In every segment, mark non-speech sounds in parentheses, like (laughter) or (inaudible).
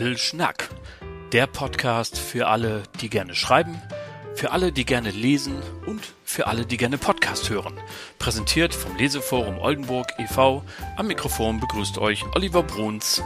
Little Schnack. Der Podcast für alle, die gerne schreiben, für alle, die gerne lesen und für alle, die gerne Podcast hören. Präsentiert vom Leseforum Oldenburg e.V. Am Mikrofon begrüßt euch Oliver Bruns.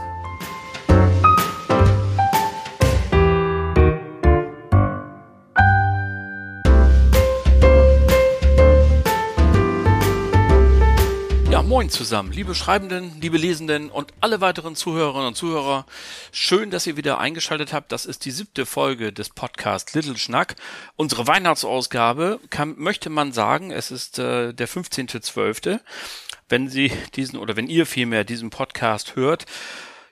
Moin zusammen, liebe Schreibenden, liebe Lesenden und alle weiteren Zuhörerinnen und Zuhörer. Schön, dass ihr wieder eingeschaltet habt. Das ist die siebte Folge des Podcasts Little Schnack. Unsere Weihnachtsausgabe kann, möchte man sagen, es ist äh, der 15.12. Wenn Sie diesen oder wenn ihr vielmehr diesen Podcast hört,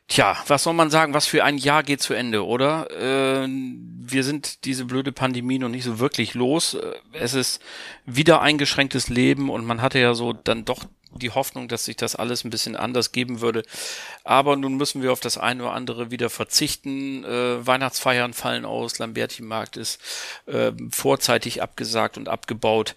Tja, was soll man sagen? Was für ein Jahr geht zu Ende, oder? Äh, wir sind diese blöde Pandemie noch nicht so wirklich los. Es ist wieder eingeschränktes Leben und man hatte ja so dann doch die Hoffnung, dass sich das alles ein bisschen anders geben würde. Aber nun müssen wir auf das eine oder andere wieder verzichten. Äh, Weihnachtsfeiern fallen aus, Lamberti-Markt ist äh, vorzeitig abgesagt und abgebaut.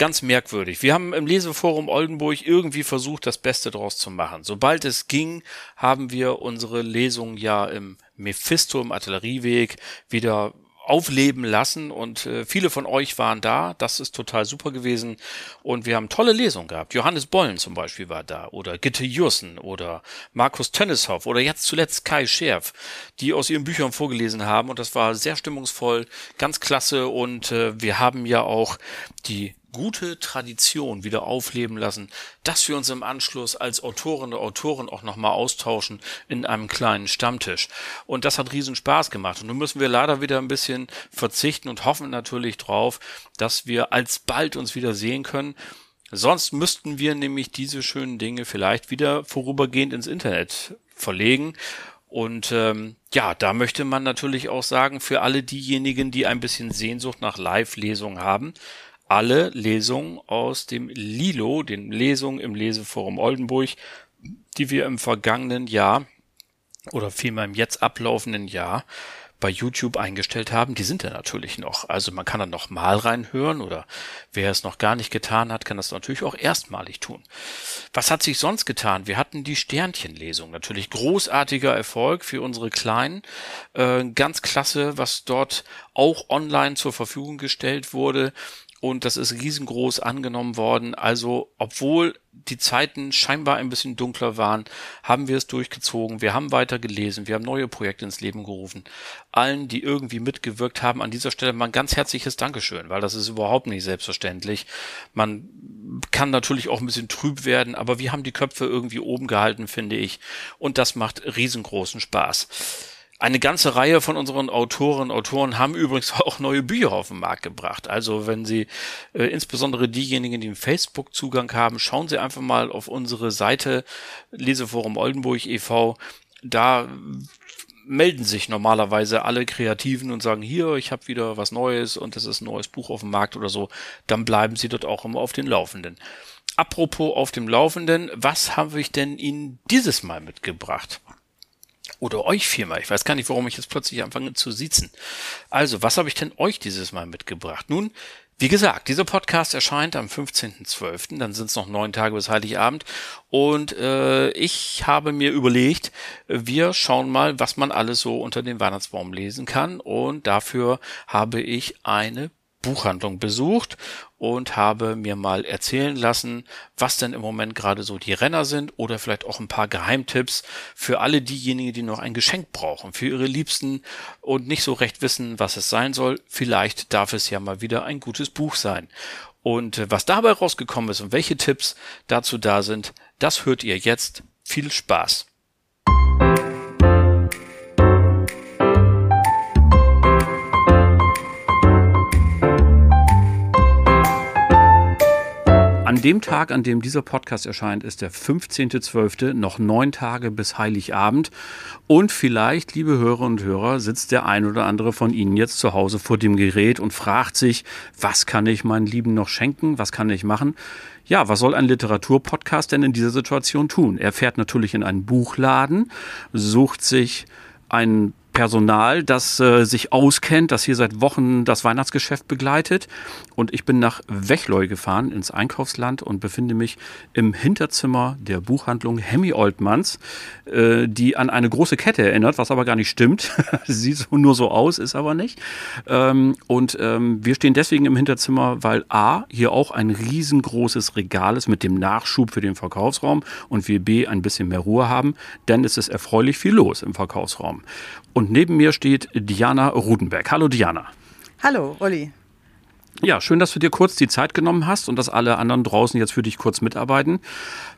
Ganz merkwürdig. Wir haben im Leseforum Oldenburg irgendwie versucht, das Beste daraus zu machen. Sobald es ging, haben wir unsere Lesung ja im Mephisto im Artillerieweg wieder aufleben lassen. Und äh, viele von euch waren da. Das ist total super gewesen. Und wir haben tolle Lesungen gehabt. Johannes Bollen zum Beispiel war da. Oder Gitte Jussen oder Markus Tönneshoff oder jetzt zuletzt Kai Scherf, die aus ihren Büchern vorgelesen haben. Und das war sehr stimmungsvoll, ganz klasse. Und äh, wir haben ja auch die gute Tradition wieder aufleben lassen, dass wir uns im Anschluss als Autorinnen und Autoren auch nochmal austauschen in einem kleinen Stammtisch. Und das hat riesen Spaß gemacht. Und nun müssen wir leider wieder ein bisschen verzichten und hoffen natürlich drauf, dass wir alsbald uns wieder sehen können. Sonst müssten wir nämlich diese schönen Dinge vielleicht wieder vorübergehend ins Internet verlegen. Und ähm, ja, da möchte man natürlich auch sagen, für alle diejenigen, die ein bisschen Sehnsucht nach Live-Lesungen haben, alle Lesungen aus dem Lilo, den Lesungen im Leseforum Oldenburg, die wir im vergangenen Jahr oder vielmehr im jetzt ablaufenden Jahr bei YouTube eingestellt haben, die sind ja natürlich noch. Also man kann dann noch mal reinhören oder wer es noch gar nicht getan hat, kann das natürlich auch erstmalig tun. Was hat sich sonst getan? Wir hatten die Sternchenlesung. Natürlich großartiger Erfolg für unsere Kleinen. Äh, ganz klasse, was dort auch online zur Verfügung gestellt wurde und das ist riesengroß angenommen worden. Also, obwohl die Zeiten scheinbar ein bisschen dunkler waren, haben wir es durchgezogen. Wir haben weiter gelesen. Wir haben neue Projekte ins Leben gerufen. Allen, die irgendwie mitgewirkt haben, an dieser Stelle mal ein ganz herzliches Dankeschön, weil das ist überhaupt nicht selbstverständlich. Man kann natürlich auch ein bisschen trüb werden, aber wir haben die Köpfe irgendwie oben gehalten, finde ich. Und das macht riesengroßen Spaß. Eine ganze Reihe von unseren Autorinnen und Autoren haben übrigens (laughs) auch neue Bücher auf den Markt gebracht. Also wenn Sie äh, insbesondere diejenigen, die einen Facebook-Zugang haben, schauen Sie einfach mal auf unsere Seite Leseforum Oldenburg e.V. Da melden sich normalerweise alle Kreativen und sagen, hier, ich habe wieder was Neues und es ist ein neues Buch auf dem Markt oder so, dann bleiben sie dort auch immer auf den Laufenden. Apropos auf dem Laufenden, was habe ich denn Ihnen dieses Mal mitgebracht? Oder euch viermal. Ich weiß gar nicht, warum ich jetzt plötzlich anfange zu siezen. Also, was habe ich denn euch dieses Mal mitgebracht? Nun, wie gesagt, dieser Podcast erscheint am 15.12., dann sind es noch neun Tage bis Heiligabend. Und äh, ich habe mir überlegt, wir schauen mal, was man alles so unter den Weihnachtsbaum lesen kann. Und dafür habe ich eine Buchhandlung besucht und habe mir mal erzählen lassen, was denn im Moment gerade so die Renner sind oder vielleicht auch ein paar Geheimtipps für alle diejenigen, die noch ein Geschenk brauchen, für ihre Liebsten und nicht so recht wissen, was es sein soll. Vielleicht darf es ja mal wieder ein gutes Buch sein. Und äh, was dabei rausgekommen ist und welche Tipps dazu da sind, das hört ihr jetzt. Viel Spaß! An dem Tag, an dem dieser Podcast erscheint, ist der 15.12., noch neun Tage bis Heiligabend. Und vielleicht, liebe Hörer und Hörer, sitzt der ein oder andere von Ihnen jetzt zu Hause vor dem Gerät und fragt sich, was kann ich meinen Lieben noch schenken? Was kann ich machen? Ja, was soll ein Literaturpodcast denn in dieser Situation tun? Er fährt natürlich in einen Buchladen, sucht sich einen Personal, das äh, sich auskennt, das hier seit Wochen das Weihnachtsgeschäft begleitet. Und ich bin nach Wechleu gefahren, ins Einkaufsland und befinde mich im Hinterzimmer der Buchhandlung Hemmy Oldmanns, äh, die an eine große Kette erinnert, was aber gar nicht stimmt. (laughs) Sieht nur so aus, ist aber nicht. Ähm, und ähm, wir stehen deswegen im Hinterzimmer, weil A, hier auch ein riesengroßes Regal ist mit dem Nachschub für den Verkaufsraum und wir B, ein bisschen mehr Ruhe haben, denn es ist erfreulich viel los im Verkaufsraum. Und neben mir steht Diana Rudenberg. Hallo Diana. Hallo, Olli. Ja, schön, dass du dir kurz die Zeit genommen hast und dass alle anderen draußen jetzt für dich kurz mitarbeiten.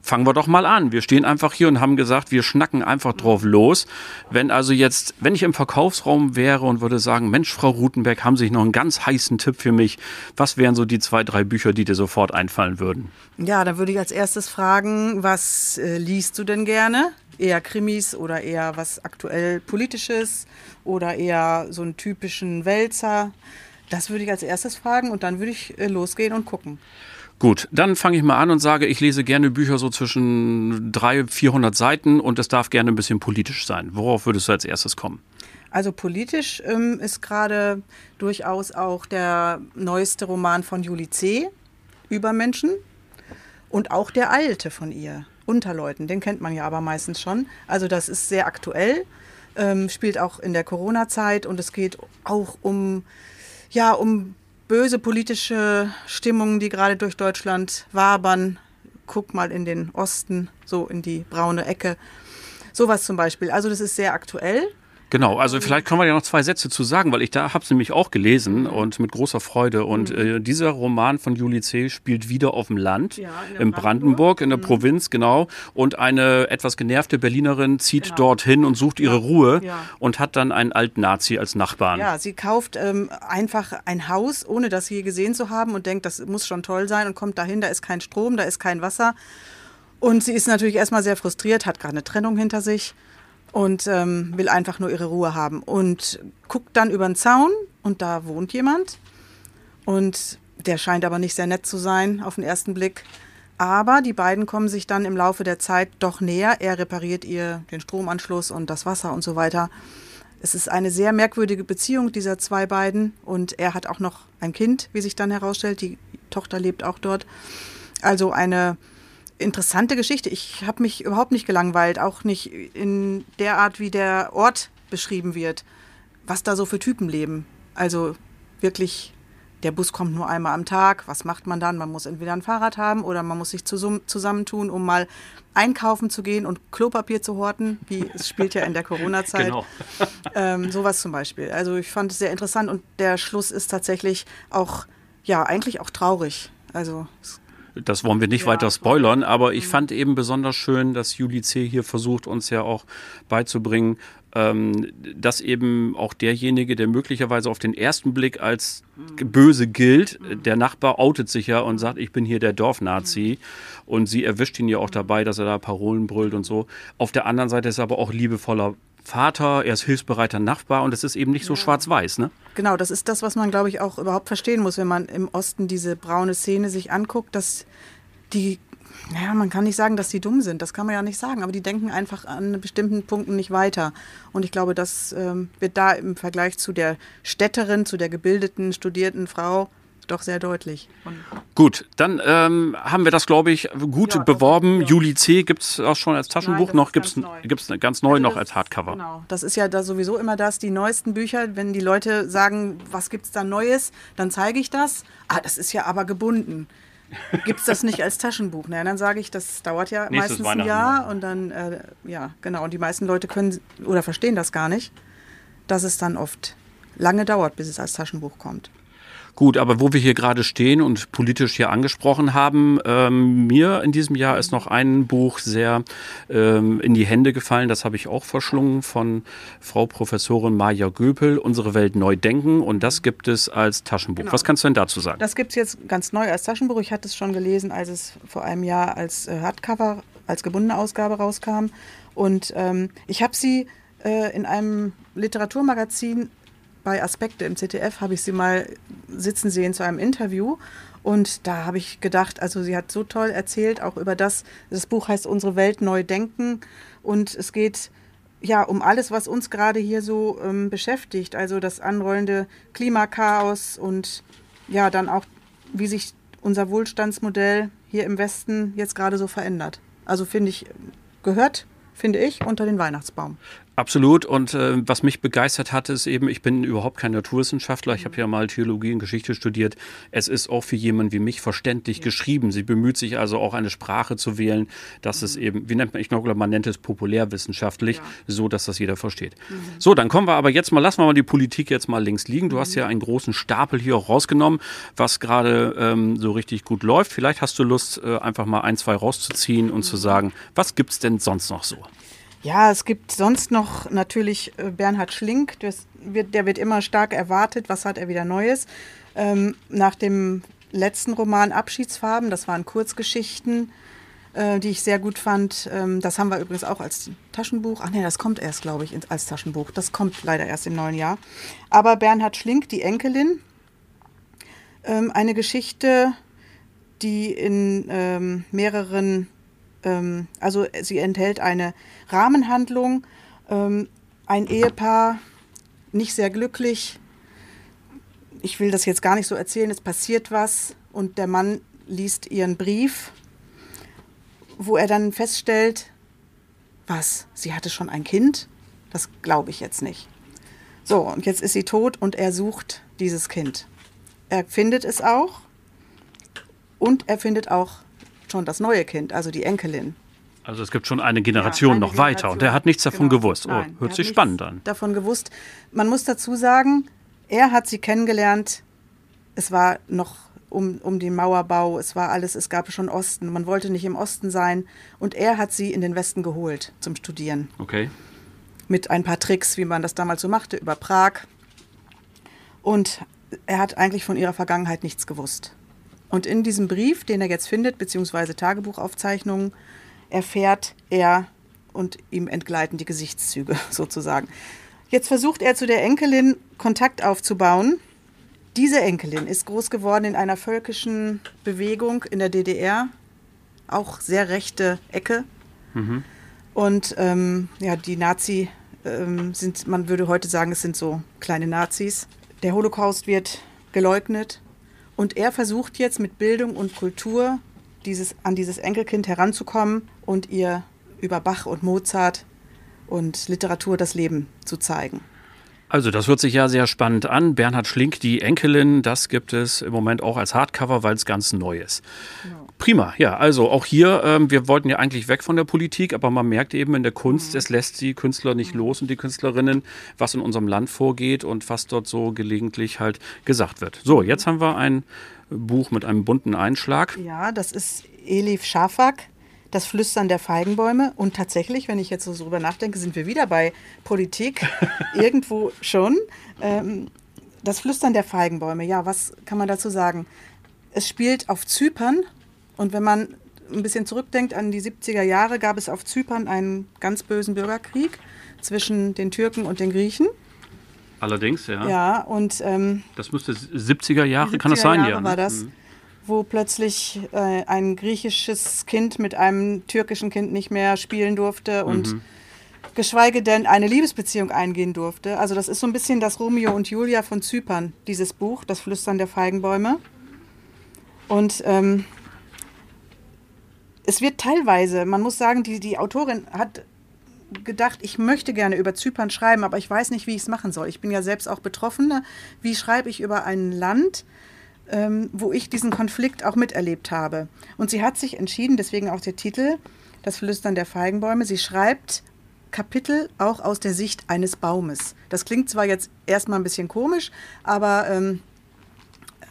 Fangen wir doch mal an. Wir stehen einfach hier und haben gesagt, wir schnacken einfach drauf los. Wenn also jetzt, wenn ich im Verkaufsraum wäre und würde sagen, Mensch, Frau Rutenberg, haben Sie noch einen ganz heißen Tipp für mich? Was wären so die zwei, drei Bücher, die dir sofort einfallen würden? Ja, dann würde ich als erstes fragen, was äh, liest du denn gerne? Eher Krimis oder eher was aktuell politisches oder eher so einen typischen Wälzer? Das würde ich als erstes fragen und dann würde ich äh, losgehen und gucken. Gut, dann fange ich mal an und sage, ich lese gerne Bücher so zwischen 300, 400 Seiten und es darf gerne ein bisschen politisch sein. Worauf würdest du als erstes kommen? Also politisch ähm, ist gerade durchaus auch der neueste Roman von Julie C. über Menschen und auch der alte von ihr, Unterleuten. Den kennt man ja aber meistens schon. Also das ist sehr aktuell, ähm, spielt auch in der Corona-Zeit und es geht auch um ja, um böse politische Stimmungen, die gerade durch Deutschland wabern. Guck mal in den Osten, so in die braune Ecke. Sowas zum Beispiel. Also das ist sehr aktuell. Genau, also vielleicht können wir ja noch zwei Sätze zu sagen, weil ich da habe es nämlich auch gelesen und mit großer Freude. Und mhm. äh, dieser Roman von Julie C. spielt wieder auf dem Land, ja, in, Brandenburg, Brandenburg, in der mhm. Provinz, genau. Und eine etwas genervte Berlinerin zieht genau. dorthin und sucht ihre. Ruhe ja. und hat dann einen alten Nazi als Nachbarn. Ja, sie kauft ähm, einfach ein Haus, ohne das je gesehen zu haben und denkt, das muss schon toll sein und kommt dahin, da ist kein Strom, da ist kein Wasser. Und sie ist natürlich erstmal sehr frustriert, hat gerade eine Trennung hinter sich und ähm, will einfach nur ihre Ruhe haben. Und guckt dann über den Zaun und da wohnt jemand. Und der scheint aber nicht sehr nett zu sein auf den ersten Blick. Aber die beiden kommen sich dann im Laufe der Zeit doch näher. Er repariert ihr den Stromanschluss und das Wasser und so weiter. Es ist eine sehr merkwürdige Beziehung dieser zwei beiden. Und er hat auch noch ein Kind, wie sich dann herausstellt. Die Tochter lebt auch dort. Also eine interessante Geschichte. Ich habe mich überhaupt nicht gelangweilt, auch nicht in der Art, wie der Ort beschrieben wird, was da so für Typen leben. Also wirklich, der Bus kommt nur einmal am Tag. Was macht man dann? Man muss entweder ein Fahrrad haben oder man muss sich zusammentun, um mal einkaufen zu gehen und Klopapier zu horten, wie es spielt ja in der Corona-Zeit. (laughs) Genau. (laughs) ähm, sowas zum Beispiel. Also ich fand es sehr interessant und der Schluss ist tatsächlich auch, ja, eigentlich auch traurig. Also es das wollen wir nicht ja, weiter spoilern, aber ich mhm. fand eben besonders schön, dass Juli C. hier versucht, uns ja auch beizubringen, ähm, dass eben auch derjenige, der möglicherweise auf den ersten Blick als mhm. böse gilt, mhm. der Nachbar outet sich ja und sagt, ich bin hier der Dorfnazi. Und sie erwischt ihn ja auch dabei, dass er da Parolen brüllt und so. Auf der anderen Seite ist er aber auch liebevoller Vater, er ist hilfsbereiter Nachbar und es ist eben nicht so ja. schwarz-weiß, ne? Genau, das ist das, was man, glaube ich, auch überhaupt verstehen muss, wenn man im Osten diese braune Szene sich anguckt, dass die, naja, man kann nicht sagen, dass die dumm sind, das kann man ja nicht sagen, aber die denken einfach an bestimmten Punkten nicht weiter. Und ich glaube, das ähm, wird da im Vergleich zu der Städterin, zu der gebildeten, studierten Frau doch sehr deutlich. Und gut, dann ähm, haben wir das, glaube ich, gut ja, beworben. ja. Juli C. gibt es auch schon als Taschenbuch, Nein, noch gibt es ganz, neu. ganz neu also noch als Hardcover. Genau, das ist ja da sowieso immer das, die neuesten Bücher, wenn die Leute sagen, was gibt es da Neues, dann zeige ich das. Ah, das ist ja aber gebunden. Gibt es das nicht als Taschenbuch? Na, dann sage ich, das dauert ja Nächstes meistens ein Jahr und dann, äh, ja, genau. Und die meisten Leute können oder verstehen das gar nicht, dass es dann oft lange dauert, bis es als Taschenbuch kommt. Gut, aber wo wir hier gerade stehen und politisch hier angesprochen haben, ähm, mir in diesem Jahr ist noch ein Buch sehr ähm, in die Hände gefallen, das habe ich auch verschlungen von Frau Professorin Maja Göpel, Unsere Welt neu denken und das gibt es als Taschenbuch. Genau. Was kannst du denn dazu sagen? Das gibt es jetzt ganz neu als Taschenbuch. Ich hatte es schon gelesen, als es vor einem Jahr als äh, Hardcover, als gebundene Ausgabe rauskam und ähm, ich habe sie äh, in einem Literaturmagazin bei Aspekte im ZDF habe ich sie mal sitzen sehen zu einem Interview. Und da habe ich gedacht, also sie hat so toll erzählt, auch über das, das Buch heißt Unsere Welt neu denken. Und es geht ja, um alles, was uns gerade hier so ähm, beschäftigt. Also das anrollende Klimakaos und ja, dann auch, wie sich unser Wohlstandsmodell hier im Westen jetzt gerade so verändert. Also finde ich, gehört, finde ich, unter den Weihnachtsbaum. Absolut. Und äh, was mich begeistert hat, ist eben, ich bin überhaupt kein Naturwissenschaftler. Ich habe ja mal Theologie und Geschichte studiert. Es ist auch für jemanden wie mich verständlich ja. geschrieben. Sie bemüht sich also auch eine Sprache zu wählen, dass mhm. es eben, wie nennt man, ich glaube, man nennt es populärwissenschaftlich, ja. so dass das jeder versteht. Mhm. So, dann kommen wir aber jetzt mal, lassen wir mal die Politik jetzt mal links liegen. Du mhm. hast ja einen großen Stapel hier auch rausgenommen, was gerade ähm, so richtig gut läuft. Vielleicht hast du Lust, äh, einfach mal ein, zwei rauszuziehen und zu mhm. sagen, was gibt es denn sonst noch so? Ja, es gibt sonst noch natürlich äh, Bernhard Schlink, wird, der wird immer stark erwartet. Was hat er wieder Neues? Ähm, nach dem letzten Roman Abschiedsfarben, das waren Kurzgeschichten, äh, die ich sehr gut fand. Ähm, das haben wir übrigens auch als Taschenbuch. Ach nee, das kommt erst, glaube ich, als Taschenbuch. Das kommt leider erst im neuen Jahr. Aber Bernhard Schlink, die Enkelin, ähm, eine Geschichte, die in ähm, mehreren ähm, also sie enthält eine Rahmenhandlung, ähm, ein Ehepaar, nicht sehr glücklich. Ich will das jetzt gar nicht so erzählen, es passiert was und der Mann liest ihren Brief, wo er dann feststellt, was, sie hatte schon ein Kind? Das glaube ich jetzt nicht. So, und jetzt ist sie tot und er sucht dieses Kind. Er findet es auch und er findet auch schon das neue Kind, also die Enkelin. Also es gibt schon eine Generation ja, eine noch Generation. weiter und der hat nichts davon genau. gewusst. Oh, Nein, hört sich spannend an. Davon gewusst. Man muss dazu sagen, er hat sie kennengelernt. Es war noch um, um den Mauerbau, es war alles, es gab schon Osten. Man wollte nicht im Osten sein und er hat sie in den Westen geholt zum Studieren. Okay. Mit ein paar Tricks, wie man das damals so machte, über Prag. Und er hat eigentlich von ihrer Vergangenheit nichts gewusst. Und in diesem Brief, den er jetzt findet, beziehungsweise Tagebuchaufzeichnungen, erfährt er und ihm entgleiten die Gesichtszüge (laughs) sozusagen. Jetzt versucht er zu der Enkelin Kontakt aufzubauen. Diese Enkelin ist groß geworden in einer völkischen Bewegung in der DDR, auch sehr rechte Ecke. Mhm. Und ähm, ja, die Nazi ähm, sind, man würde heute sagen, es sind so kleine Nazis. Der Holocaust wird geleugnet und er versucht jetzt mit Bildung und Kultur dieses, an dieses Enkelkind heranzukommen und ihr über Bach und Mozart und Literatur das Leben zu zeigen. Also das hört sich ja sehr spannend an. Bernhard Schlink, die Enkelin, das gibt es im Moment auch als Hardcover, weil es ganz neu ist. Genau. Prima, ja, also auch hier, ähm, wir wollten ja eigentlich weg von der Politik, aber man merkt eben in der Kunst, mhm. es lässt die Künstler nicht mhm. los und die Künstlerinnen, was in unserem Land vorgeht und was dort so gelegentlich halt gesagt wird. So, jetzt haben wir ein Buch mit einem bunten Einschlag. Ja, das ist Elif Schafak, Das Flüstern der Feigenbäume. Und tatsächlich, wenn ich jetzt so drüber nachdenke, sind wir wieder bei Politik. (laughs) Irgendwo schon. Ähm, das Flüstern der Feigenbäume, ja, was kann man dazu sagen? Es spielt auf Zypern. Und wenn man ein bisschen zurückdenkt an die 70er Jahre, gab es auf Zypern einen ganz bösen Bürgerkrieg zwischen den Türken und den Griechen. Allerdings, ja. Ja, und. Ähm, das müsste 70er Jahre, 70er kann das sein, Jahre ja? Ne? war das. Mhm. Wo plötzlich äh, ein griechisches Kind mit einem türkischen Kind nicht mehr spielen durfte und mhm. geschweige denn eine Liebesbeziehung eingehen durfte. Also, das ist so ein bisschen das Romeo und Julia von Zypern, dieses Buch, Das Flüstern der Feigenbäume. Und ähm, es wird teilweise, man muss sagen, die, die Autorin hat gedacht, ich möchte gerne über Zypern schreiben, aber ich weiß nicht, wie ich es machen soll. Ich bin ja selbst auch Betroffene. Wie schreibe ich über ein Land, ähm, wo ich diesen Konflikt auch miterlebt habe? Und sie hat sich entschieden, deswegen auch der Titel, Das Flüstern der Feigenbäume. Sie schreibt Kapitel auch aus der Sicht eines Baumes. Das klingt zwar jetzt erstmal ein bisschen komisch, aber ähm,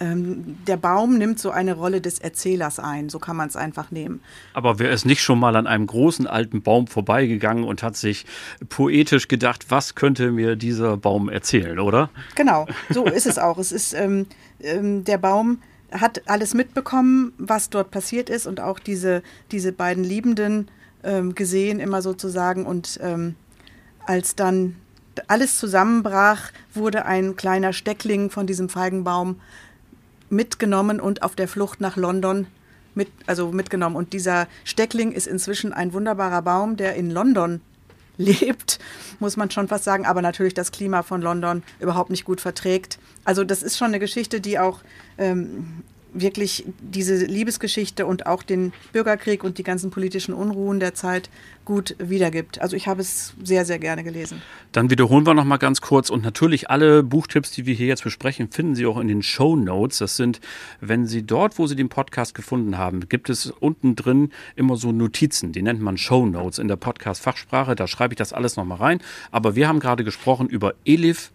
ähm, der Baum nimmt so eine Rolle des Erzählers ein, so kann man es einfach nehmen. Aber wer ist nicht schon mal an einem großen alten Baum vorbeigegangen und hat sich poetisch gedacht, was könnte mir dieser Baum erzählen, oder? Genau, (laughs) so ist es auch. Es ist ähm, ähm, der Baum hat alles mitbekommen, was dort passiert ist und auch diese, diese beiden Liebenden ähm, gesehen, immer sozusagen. Und ähm, als dann alles zusammenbrach, wurde ein kleiner Steckling von diesem Feigenbaum mitgenommen und auf der Flucht nach London mit, also mitgenommen. Und dieser Steckling ist inzwischen ein wunderbarer Baum, der in London (laughs) lebt, muss man schon fast sagen, aber natürlich das Klima von London überhaupt nicht gut verträgt. Also das ist schon eine Geschichte, die auch ähm, wirklich diese Liebesgeschichte und auch den Bürgerkrieg und die ganzen politischen Unruhen der Zeit gut wiedergibt. Also ich habe es sehr, sehr gerne gelesen. Dann wiederholen wir noch mal ganz kurz und natürlich alle Buchtipps, die wir hier jetzt besprechen, finden Sie auch in den Show Notes. Das sind, wenn Sie dort, wo Sie den Podcast gefunden haben, gibt es unten drin immer so Notizen, die nennt man Show Notes in der Podcast-Fachsprache. Da schreibe ich das alles noch mal rein. Aber wir haben gerade gesprochen über Elif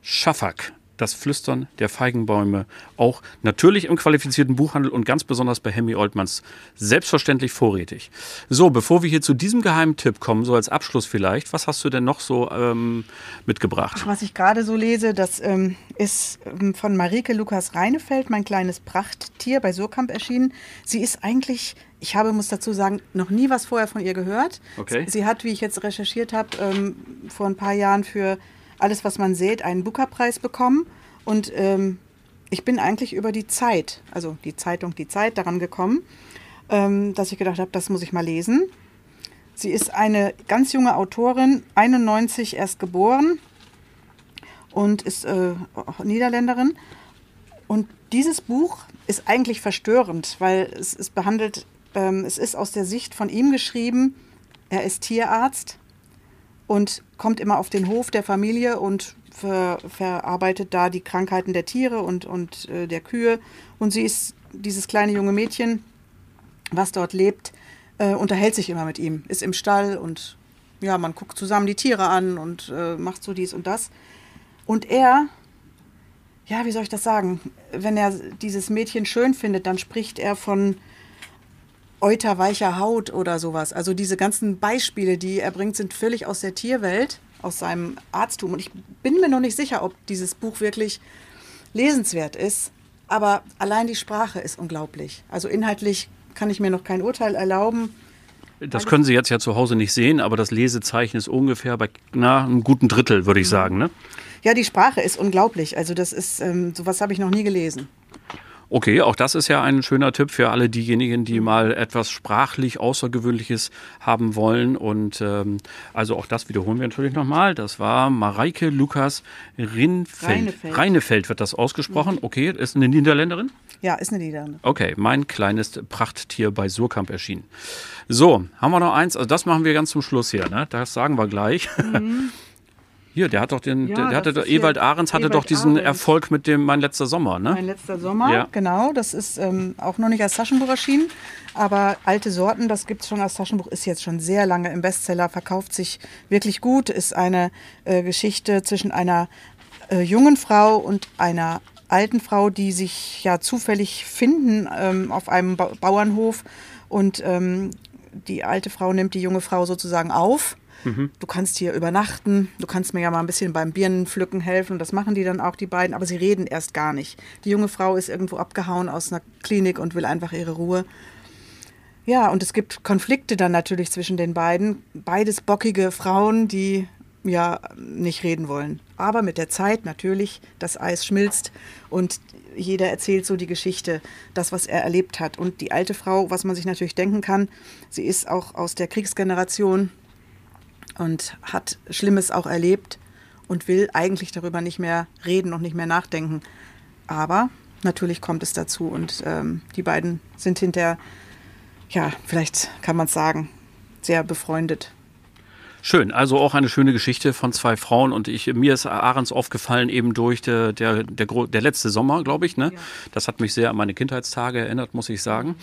Schafak das Flüstern der Feigenbäume auch natürlich im qualifizierten Buchhandel und ganz besonders bei Hemi Oldmans selbstverständlich vorrätig. So, bevor wir hier zu diesem geheimen Tipp kommen, so als Abschluss vielleicht, was hast du denn noch so ähm, mitgebracht? Ach, was ich gerade so lese, das ähm, ist ähm, von Marike Lukas Reinefeld, mein kleines Prachttier bei Surkamp erschienen. Sie ist eigentlich ich habe, muss dazu sagen, noch nie was vorher von ihr gehört. Okay. Sie hat, wie ich jetzt recherchiert habe, ähm, vor ein paar Jahren für alles, was man sieht, einen Booker-Preis bekommen. Und ähm, ich bin eigentlich über die Zeit, also die Zeitung Die Zeit, daran gekommen, ähm, dass ich gedacht habe, das muss ich mal lesen. Sie ist eine ganz junge Autorin, 91 erst geboren und ist äh, Niederländerin. Und dieses Buch ist eigentlich verstörend, weil es, es behandelt, ähm, es ist aus der Sicht von ihm geschrieben. Er ist Tierarzt und kommt immer auf den Hof der Familie und ver, verarbeitet da die Krankheiten der Tiere und, und äh, der Kühe. Und sie ist dieses kleine junge Mädchen, was dort lebt, äh, unterhält sich immer mit ihm, ist im Stall und ja, man guckt zusammen die Tiere an und äh, macht so dies und das. Und er, ja, wie soll ich das sagen? Wenn er dieses Mädchen schön findet, dann spricht er von euterweicher Haut oder sowas. Also diese ganzen Beispiele, die er bringt, sind völlig aus der Tierwelt, aus seinem Arzttum. Und ich bin mir noch nicht sicher, ob dieses Buch wirklich lesenswert ist. Aber allein die Sprache ist unglaublich. Also inhaltlich kann ich mir noch kein Urteil erlauben. Das können Sie jetzt ja zu Hause nicht sehen, aber das Lesezeichen ist ungefähr bei na, einem guten Drittel, würde ich mhm. sagen. Ne? Ja, die Sprache ist unglaublich. Also das ist, ähm, sowas habe ich noch nie gelesen. Okay, auch das ist ja ein schöner Tipp für alle diejenigen, die mal etwas sprachlich Außergewöhnliches haben wollen. Und ähm, also auch das wiederholen wir natürlich nochmal. Das war Mareike Lukas Rinfeld. Reinefeld. Reinefeld wird das ausgesprochen. Mhm. Okay, ist eine Niederländerin? Ja, ist eine Niederländerin. Okay, mein kleines Prachttier bei Surkamp erschienen. So, haben wir noch eins? Also das machen wir ganz zum Schluss hier. Ne? Das sagen wir gleich. Mhm. (laughs) Hier, der hat doch den, ja, der, der hatte doch, Ewald Ahrens hatte Ewald doch diesen Ahrens. Erfolg mit dem Mein letzter Sommer, ne? Mein letzter Sommer, ja. genau. Das ist ähm, auch noch nicht als Taschenbuch erschienen. Aber alte Sorten, das gibt es schon als Taschenbuch, ist jetzt schon sehr lange im Bestseller, verkauft sich wirklich gut, ist eine äh, Geschichte zwischen einer äh, jungen Frau und einer alten Frau, die sich ja zufällig finden ähm, auf einem ba Bauernhof. Und ähm, die alte Frau nimmt die junge Frau sozusagen auf Mhm. Du kannst hier übernachten, du kannst mir ja mal ein bisschen beim Birnenpflücken helfen. Und das machen die dann auch, die beiden, aber sie reden erst gar nicht. Die junge Frau ist irgendwo abgehauen aus einer Klinik und will einfach ihre Ruhe. Ja, und es gibt Konflikte dann natürlich zwischen den beiden. Beides bockige Frauen, die ja nicht reden wollen. Aber mit der Zeit natürlich, das Eis schmilzt und jeder erzählt so die Geschichte, das, was er erlebt hat. Und die alte Frau, was man sich natürlich denken kann, sie ist auch aus der Kriegsgeneration, und hat Schlimmes auch erlebt und will eigentlich darüber nicht mehr reden und nicht mehr nachdenken. Aber natürlich kommt es dazu und ähm, die beiden sind hinterher, ja, vielleicht kann man es sagen, sehr befreundet. Schön, also auch eine schöne Geschichte von zwei Frauen und ich, mir ist Ahrens aufgefallen eben durch der, der, der, der letzte Sommer, glaube ich. Ne? Ja. Das hat mich sehr an meine Kindheitstage erinnert, muss ich sagen.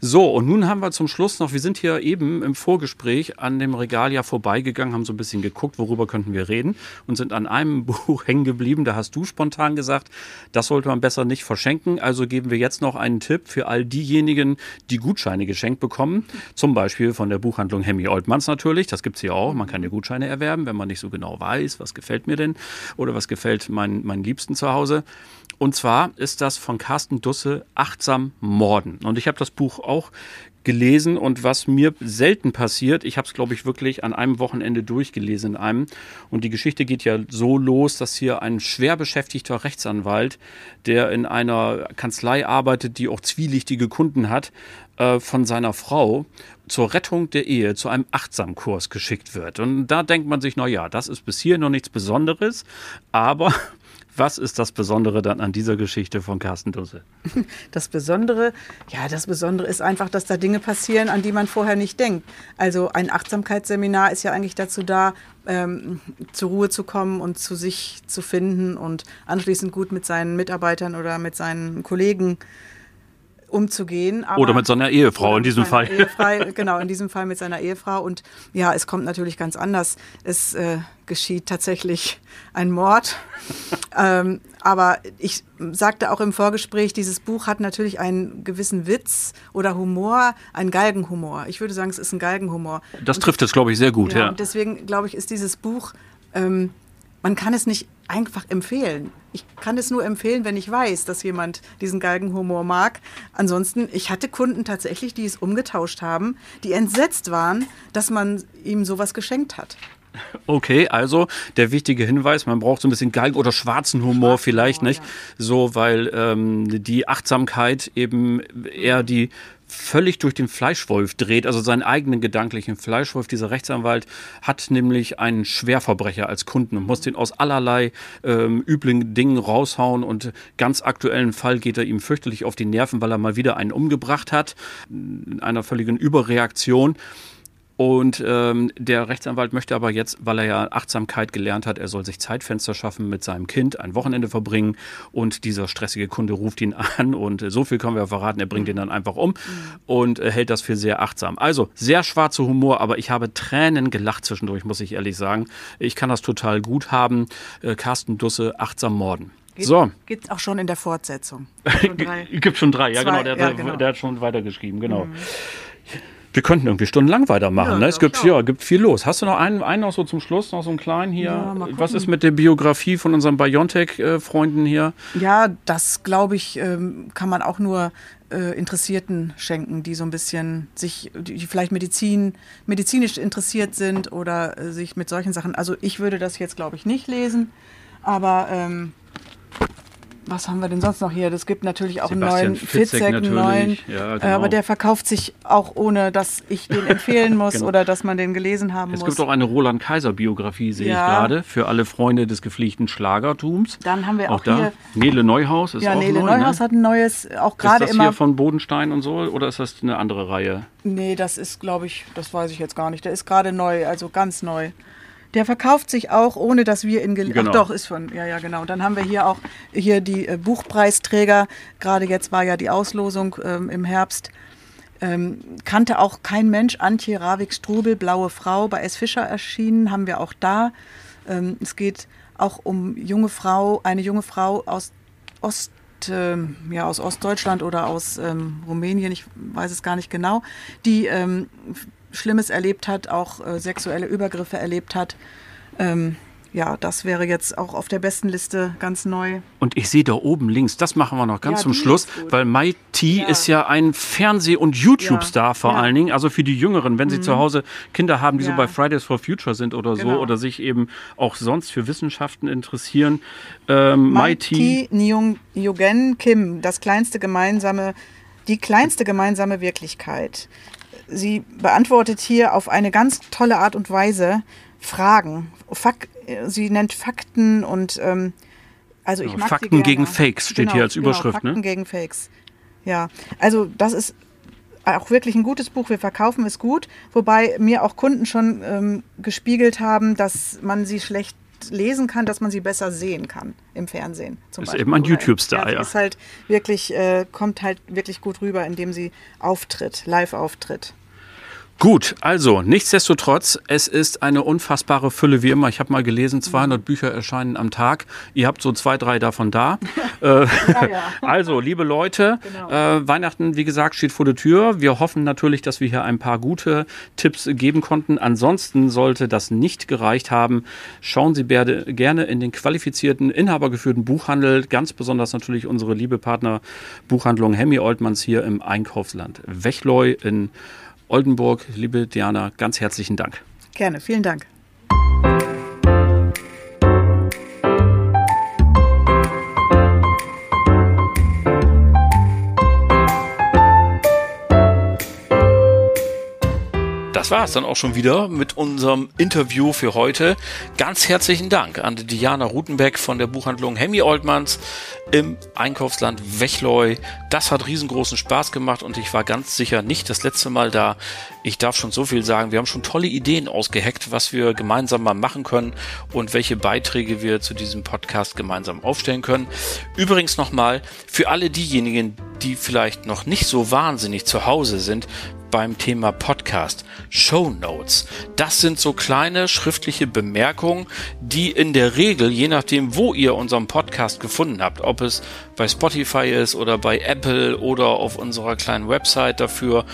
So, und nun haben wir zum Schluss noch, wir sind hier eben im Vorgespräch an dem Regal ja vorbeigegangen, haben so ein bisschen geguckt, worüber könnten wir reden und sind an einem (laughs) Buch hängen geblieben. Da hast du spontan gesagt, das sollte man besser nicht verschenken. Also geben wir jetzt noch einen Tipp für all diejenigen, die Gutscheine geschenkt bekommen. Zum Beispiel von der Buchhandlung Hemmy Oldmans natürlich. Das gibt's hier auch. Man kann ja Gutscheine erwerben, wenn man nicht so genau weiß, was gefällt mir denn oder was gefällt meinen, meinen Liebsten zu Hause. Und zwar ist das von Carsten Dusse Achtsam Morden. Und ich habe das Buch auch gelesen und was mir selten passiert, ich habe es glaube ich wirklich an einem Wochenende durchgelesen in einem und die Geschichte geht ja so los, dass hier ein schwer beschäftigter Rechtsanwalt, der in einer Kanzlei arbeitet, die auch zwielichtige Kunden hat, äh, von seiner Frau zur Rettung der Ehe zu einem Achtsamkurs geschickt wird. Und da denkt man sich, na ja, das ist bis hier noch nichts Besonderes, aber was ist das Besondere dann an dieser Geschichte von Carsten Dusse? (laughs) Das Besondere, ja, das Besondere ist einfach, dass da Dinge passieren, an die man vorher nicht denkt. Also ein Achtsamkeitsseminar ist ja eigentlich dazu da, ähm, zur Ruhe zu kommen und zu sich zu finden und anschließend gut mit seinen Mitarbeitern oder mit seinen Kollegen umzugehen. Oder mit seiner Ehefrau in diesem Fall. Genau, in diesem Fall mit seiner Ehefrau. Und ja, es kommt natürlich ganz anders. Es äh, geschieht tatsächlich ein Mord. (laughs) ähm, aber ich sagte auch im Vorgespräch, dieses Buch hat natürlich einen gewissen Witz oder Humor, einen Galgenhumor. Ich würde sagen, es ist ein Galgenhumor. Das trifft es, glaube ich, sehr gut. Ja, ja. Deswegen, glaube ich, ist dieses Buch, ähm, man kann es nicht einfach empfehlen. Ich kann es nur empfehlen, wenn ich weiß, dass jemand diesen Galgenhumor mag. Ansonsten, ich hatte Kunden tatsächlich, die es umgetauscht haben, die entsetzt waren, dass man ihm sowas geschenkt hat. Okay, also der wichtige Hinweis, man braucht so ein bisschen Galgen- oder schwarzen Humor Schwarz vielleicht, Humor, nicht? Ja. So, weil ähm, die Achtsamkeit eben eher die völlig durch den Fleischwolf dreht, also seinen eigenen gedanklichen Fleischwolf. Dieser Rechtsanwalt hat nämlich einen Schwerverbrecher als Kunden und muss den aus allerlei ähm, üblen Dingen raushauen und ganz aktuellen Fall geht er ihm fürchterlich auf die Nerven, weil er mal wieder einen umgebracht hat, in einer völligen Überreaktion. Und ähm, der Rechtsanwalt möchte aber jetzt, weil er ja Achtsamkeit gelernt hat, er soll sich Zeitfenster schaffen mit seinem Kind, ein Wochenende verbringen und dieser stressige Kunde ruft ihn (laughs) an und so viel können wir verraten, er bringt ihn dann einfach um und äh, hält das für sehr achtsam. Also sehr schwarzer Humor, aber ich habe Tränen gelacht zwischendurch, muss ich ehrlich sagen. Ich kann das total gut haben. Äh, Carsten Dusse, achtsam morden. Geht, so. Gibt auch schon in der Fortsetzung. (laughs) Gibt schon drei, ja Zwei, genau, der, ja, genau. der, hat schon weitergeschrieben, genau. Mhm. Wir könnten irgendwie stundenlang weitermachen. Ja, ne? Es gibt, ja, gibt viel los. Hast du noch einen, einen noch so zum Schluss, noch so einen kleinen hier? Ja, Was ist mit der Biografie von unseren Biontech-Freunden hier? Ja, das glaube ich, ähm, kann man auch nur äh, Interessierten schenken, die so ein bisschen sich, die vielleicht Medizin, medizinisch interessiert sind oder äh, sich mit solchen Sachen. Also ich würde das jetzt, glaube ich, nicht lesen, aber ähm, was haben wir denn sonst noch hier? Es gibt natürlich auch Sebastian einen neuen Fitzek, einen neuen, ja, genau. aber der verkauft sich auch ohne, dass ich den (laughs) empfehlen muss genau. oder dass man den gelesen haben es muss. Es gibt auch eine Roland Kaiser Biografie, sehe ja. ich gerade, für alle Freunde des gepflegten Schlagertums. Dann haben wir auch, auch da. Hier, Nele Neuhaus ist ja, auch Nele neu, Neuhaus ne? hat ein neues, auch gerade immer. Ist das hier von Bodenstein und so oder ist das eine andere Reihe? Nee, das ist, glaube ich, das weiß ich jetzt gar nicht. Der ist gerade neu, also ganz neu. Der verkauft sich auch, ohne dass wir ihn genau. Ach doch, ist von, ja, ja, genau. Dann haben wir hier auch hier die äh, Buchpreisträger. Gerade jetzt war ja die Auslosung ähm, im Herbst. Ähm, kannte auch kein Mensch Antje Ravik-Strubel, Blaue Frau, bei S. Fischer erschienen, haben wir auch da. Ähm, es geht auch um junge Frau, eine junge Frau aus Ost, äh, ja, aus Ostdeutschland oder aus ähm, Rumänien, ich weiß es gar nicht genau, die ähm, Schlimmes erlebt hat, auch äh, sexuelle Übergriffe erlebt hat. Ähm, ja, das wäre jetzt auch auf der besten Liste ganz neu. Und ich sehe da oben links, das machen wir noch ganz ja, zum Schluss, weil Mai T ja. ist ja ein Fernseh- und YouTube-Star ja. vor allen Dingen. Also für die Jüngeren, wenn sie mhm. zu Hause Kinder haben, die so bei Fridays for Future sind oder genau. so oder sich eben auch sonst für Wissenschaften interessieren. Ähm, Mai T. Nguyen Kim, das kleinste gemeinsame, die kleinste gemeinsame Wirklichkeit sie beantwortet hier auf eine ganz tolle Art und Weise Fragen. Fak sie nennt Fakten und ähm, also ich mag Fakten gegen Fakes steht genau, hier als genau, Überschrift. Genau, Fakten ne? gegen Fakes. Ja, also das ist auch wirklich ein gutes Buch. Wir verkaufen es gut, wobei mir auch Kunden schon ähm, gespiegelt haben, dass man sie schlecht lesen kann, dass man sie besser sehen kann im Fernsehen. Zum ist Beispiel. eben ein YouTube-Star, ja. Ist halt wirklich, äh, kommt halt wirklich gut rüber, indem sie auftritt, live auftritt. Gut, also nichtsdestotrotz, es ist eine unfassbare Fülle wie immer. Ich habe mal gelesen, 200 Bücher erscheinen am Tag. Ihr habt so zwei, drei davon da. (laughs) äh, ja, ja. (laughs) Also, liebe Leute, genau. äh, Weihnachten, wie gesagt, steht vor der Tür. Wir hoffen natürlich, dass wir hier ein paar gute Tipps geben konnten. Ansonsten sollte das nicht gereicht haben, schauen Sie gerne in den qualifizierten, inhabergeführten Buchhandel. Ganz besonders natürlich unsere liebe Partner Buchhandlung Hemmy Oltmanns hier im Einkaufsland Wechleu in Oldenburg. Liebe Diana, ganz herzlichen Dank. Gerne, vielen Dank. Das war es dann auch schon wieder mit unserem Interview für heute. Ganz herzlichen Dank an Diana Rutenbeck von der Buchhandlung Hemmy Oldmanns im Einkaufsland Wechleu. Das hat riesengroßen Spaß gemacht und ich war ganz sicher nicht das letzte Mal da. Ich darf schon so viel sagen. Wir haben schon tolle Ideen ausgeheckt, was wir gemeinsam mal machen können und welche Beiträge wir zu diesem Podcast gemeinsam aufstellen können. Übrigens nochmal für alle diejenigen, die vielleicht noch nicht so wahnsinnig zu Hause sind, beim Thema Podcast. Show Notes. Das sind so kleine schriftliche Bemerkungen, die in der Regel, je nachdem, wo ihr unseren Podcast gefunden habt, ob es bei Spotify ist oder bei Apple oder auf unserer kleinen Website dafür,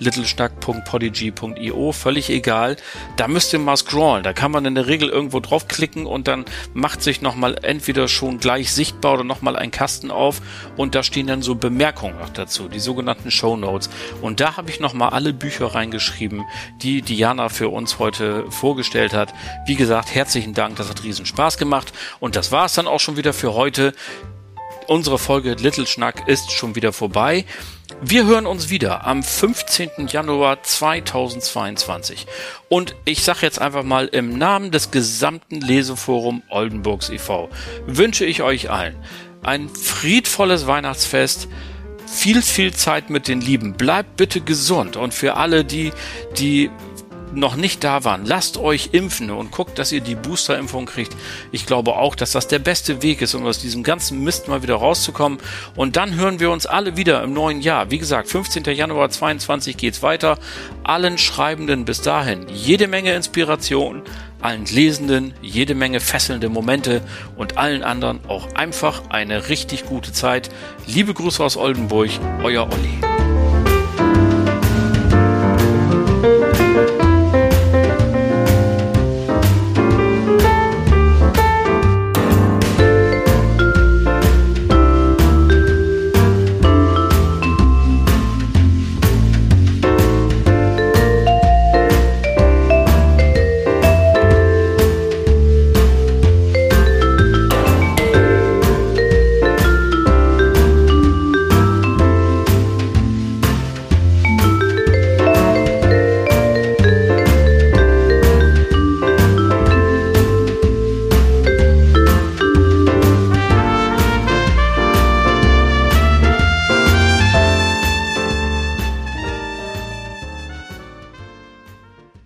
littleschnack.podigy.io, völlig egal. Da müsst ihr mal scrollen. Da kann man in der Regel irgendwo draufklicken und dann macht sich nochmal entweder schon gleich sichtbar oder nochmal ein Kasten auf und da stehen dann so Bemerkungen noch dazu, die sogenannten Show Notes. Und da habe ich nochmal alle Bücher reingeschrieben, die Diana für uns heute vorgestellt hat. Wie gesagt, herzlichen Dank, das hat riesen Spaß gemacht und das war es dann auch schon wieder für heute. Unsere Folge Little Schnack ist schon wieder vorbei. Wir hören uns wieder am 15. Januar 2022. Und ich sage jetzt einfach mal im Namen des gesamten Leseforum Oldenburgs e.V. wünsche ich euch allen ein friedvolles Weihnachtsfest, viel, viel Zeit mit den Lieben. Bleibt bitte gesund und für alle, die, die noch nicht da waren, lasst euch impfen und guckt, dass ihr die Boosterimpfung kriegt. Ich glaube auch, dass das der beste Weg ist, um aus diesem ganzen Mist mal wieder rauszukommen. Und dann hören wir uns alle wieder im neuen Jahr. Wie gesagt, 15. Januar 22 geht's weiter. Allen Schreibenden bis dahin jede Menge Inspiration, allen Lesenden jede Menge fesselnde Momente und allen anderen auch einfach eine richtig gute Zeit. Liebe Grüße aus Oldenburg, euer Olli.